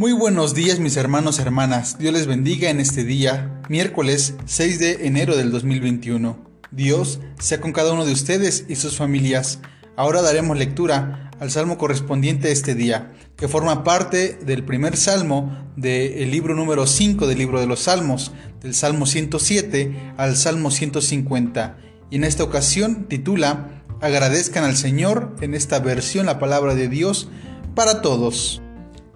Muy buenos días mis hermanos y hermanas, Dios les bendiga en este día, miércoles 6 de enero del 2021. Dios sea con cada uno de ustedes y sus familias. Ahora daremos lectura al salmo correspondiente a este día, que forma parte del primer salmo del libro número 5 del libro de los salmos, del salmo 107 al salmo 150. Y en esta ocasión titula Agradezcan al Señor en esta versión la palabra de Dios para todos.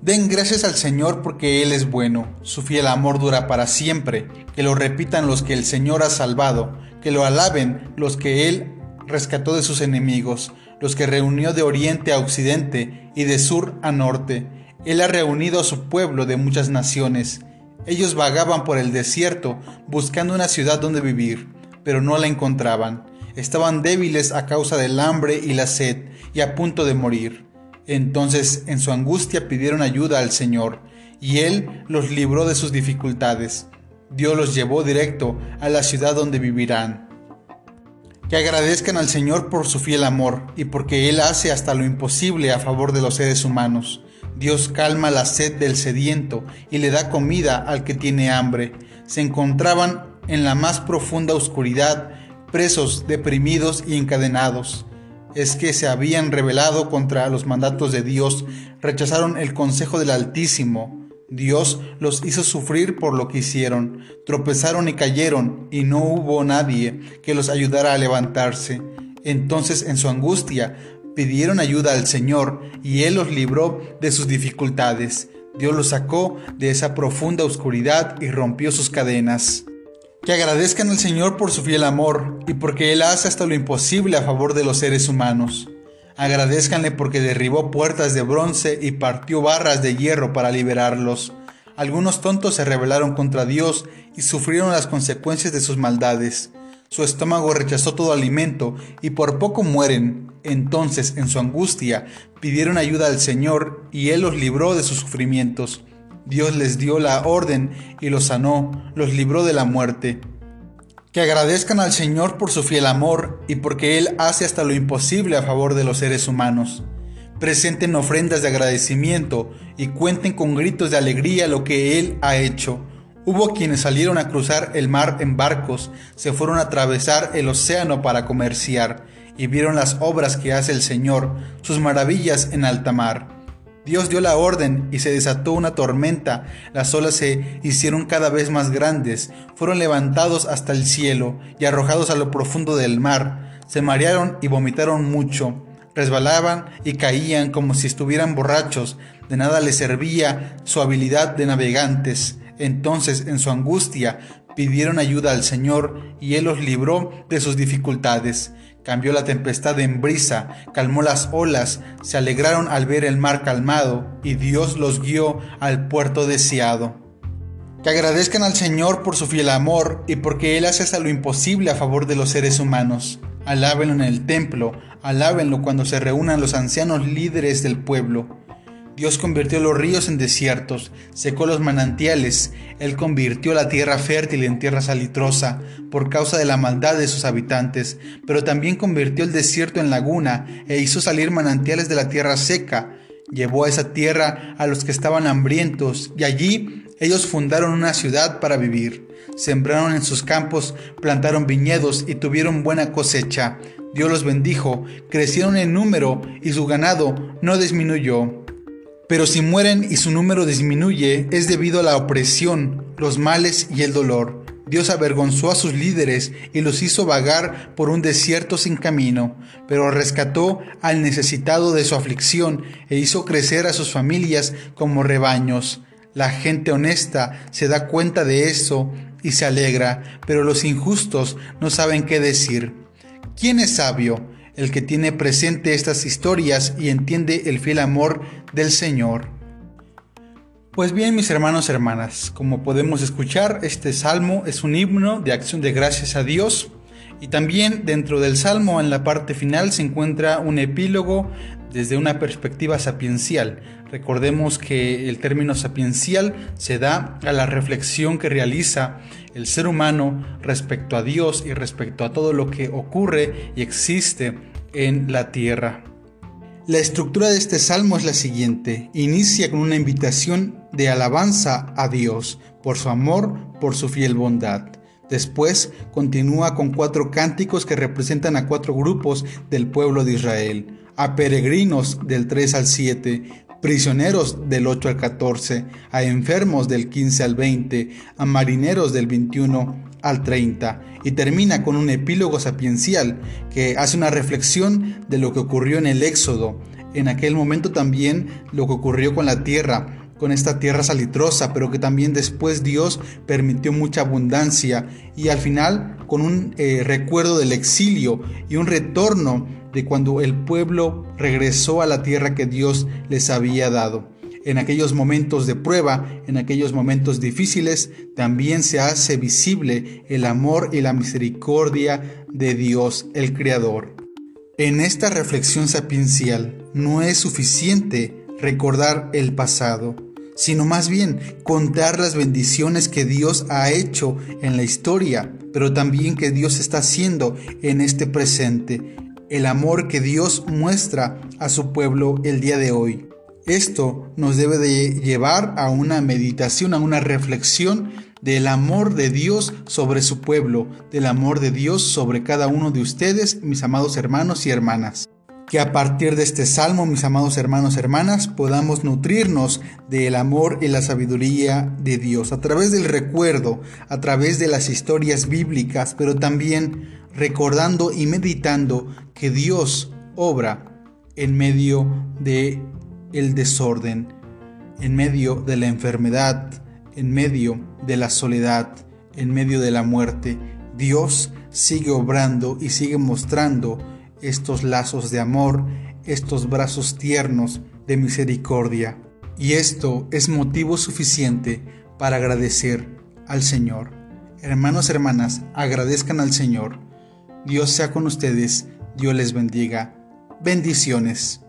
Den gracias al Señor porque Él es bueno, su fiel amor dura para siempre, que lo repitan los que el Señor ha salvado, que lo alaben los que Él rescató de sus enemigos, los que reunió de oriente a occidente y de sur a norte. Él ha reunido a su pueblo de muchas naciones. Ellos vagaban por el desierto buscando una ciudad donde vivir, pero no la encontraban. Estaban débiles a causa del hambre y la sed y a punto de morir. Entonces en su angustia pidieron ayuda al Señor, y Él los libró de sus dificultades. Dios los llevó directo a la ciudad donde vivirán. Que agradezcan al Señor por su fiel amor y porque Él hace hasta lo imposible a favor de los seres humanos. Dios calma la sed del sediento y le da comida al que tiene hambre. Se encontraban en la más profunda oscuridad, presos, deprimidos y encadenados es que se habían rebelado contra los mandatos de Dios, rechazaron el consejo del Altísimo. Dios los hizo sufrir por lo que hicieron, tropezaron y cayeron, y no hubo nadie que los ayudara a levantarse. Entonces en su angustia pidieron ayuda al Señor, y Él los libró de sus dificultades. Dios los sacó de esa profunda oscuridad y rompió sus cadenas. Que agradezcan al Señor por su fiel amor y porque Él hace hasta lo imposible a favor de los seres humanos. Agradezcanle porque derribó puertas de bronce y partió barras de hierro para liberarlos. Algunos tontos se rebelaron contra Dios y sufrieron las consecuencias de sus maldades. Su estómago rechazó todo alimento y por poco mueren. Entonces, en su angustia, pidieron ayuda al Señor y Él los libró de sus sufrimientos. Dios les dio la orden y los sanó, los libró de la muerte. Que agradezcan al Señor por su fiel amor y porque Él hace hasta lo imposible a favor de los seres humanos. Presenten ofrendas de agradecimiento y cuenten con gritos de alegría lo que Él ha hecho. Hubo quienes salieron a cruzar el mar en barcos, se fueron a atravesar el océano para comerciar y vieron las obras que hace el Señor, sus maravillas en alta mar. Dios dio la orden y se desató una tormenta. Las olas se hicieron cada vez más grandes, fueron levantados hasta el cielo y arrojados a lo profundo del mar. Se marearon y vomitaron mucho. Resbalaban y caían como si estuvieran borrachos. De nada les servía su habilidad de navegantes. Entonces, en su angustia, pidieron ayuda al Señor y Él los libró de sus dificultades. Cambió la tempestad en brisa, calmó las olas, se alegraron al ver el mar calmado y Dios los guió al puerto deseado. Que agradezcan al Señor por su fiel amor y porque Él hace hasta lo imposible a favor de los seres humanos. Alábenlo en el templo, alábenlo cuando se reúnan los ancianos líderes del pueblo. Dios convirtió los ríos en desiertos, secó los manantiales, Él convirtió la tierra fértil en tierra salitrosa por causa de la maldad de sus habitantes, pero también convirtió el desierto en laguna e hizo salir manantiales de la tierra seca. Llevó a esa tierra a los que estaban hambrientos y allí ellos fundaron una ciudad para vivir. Sembraron en sus campos, plantaron viñedos y tuvieron buena cosecha. Dios los bendijo, crecieron en número y su ganado no disminuyó. Pero si mueren y su número disminuye, es debido a la opresión, los males y el dolor. Dios avergonzó a sus líderes y los hizo vagar por un desierto sin camino, pero rescató al necesitado de su aflicción e hizo crecer a sus familias como rebaños. La gente honesta se da cuenta de eso y se alegra, pero los injustos no saben qué decir. ¿Quién es sabio? El que tiene presente estas historias y entiende el fiel amor del Señor. Pues bien, mis hermanos y hermanas, como podemos escuchar, este salmo es un himno de acción de gracias a Dios y también dentro del salmo en la parte final se encuentra un epílogo desde una perspectiva sapiencial. Recordemos que el término sapiencial se da a la reflexión que realiza el ser humano respecto a Dios y respecto a todo lo que ocurre y existe en la tierra. La estructura de este salmo es la siguiente. Inicia con una invitación de alabanza a Dios por su amor, por su fiel bondad. Después continúa con cuatro cánticos que representan a cuatro grupos del pueblo de Israel, a peregrinos del 3 al 7, prisioneros del 8 al 14, a enfermos del 15 al 20, a marineros del 21 al 30 y termina con un epílogo sapiencial que hace una reflexión de lo que ocurrió en el Éxodo, en aquel momento también lo que ocurrió con la tierra, con esta tierra salitrosa, pero que también después Dios permitió mucha abundancia y al final con un eh, recuerdo del exilio y un retorno de cuando el pueblo regresó a la tierra que Dios les había dado en aquellos momentos de prueba, en aquellos momentos difíciles, también se hace visible el amor y la misericordia de Dios el Creador. En esta reflexión sapiencial no es suficiente recordar el pasado, sino más bien contar las bendiciones que Dios ha hecho en la historia, pero también que Dios está haciendo en este presente, el amor que Dios muestra a su pueblo el día de hoy. Esto nos debe de llevar a una meditación, a una reflexión del amor de Dios sobre su pueblo, del amor de Dios sobre cada uno de ustedes, mis amados hermanos y hermanas. Que a partir de este salmo, mis amados hermanos y hermanas, podamos nutrirnos del amor y la sabiduría de Dios a través del recuerdo, a través de las historias bíblicas, pero también recordando y meditando que Dios obra en medio de el desorden, en medio de la enfermedad, en medio de la soledad, en medio de la muerte, Dios sigue obrando y sigue mostrando estos lazos de amor, estos brazos tiernos de misericordia. Y esto es motivo suficiente para agradecer al Señor. Hermanos, hermanas, agradezcan al Señor. Dios sea con ustedes, Dios les bendiga. Bendiciones.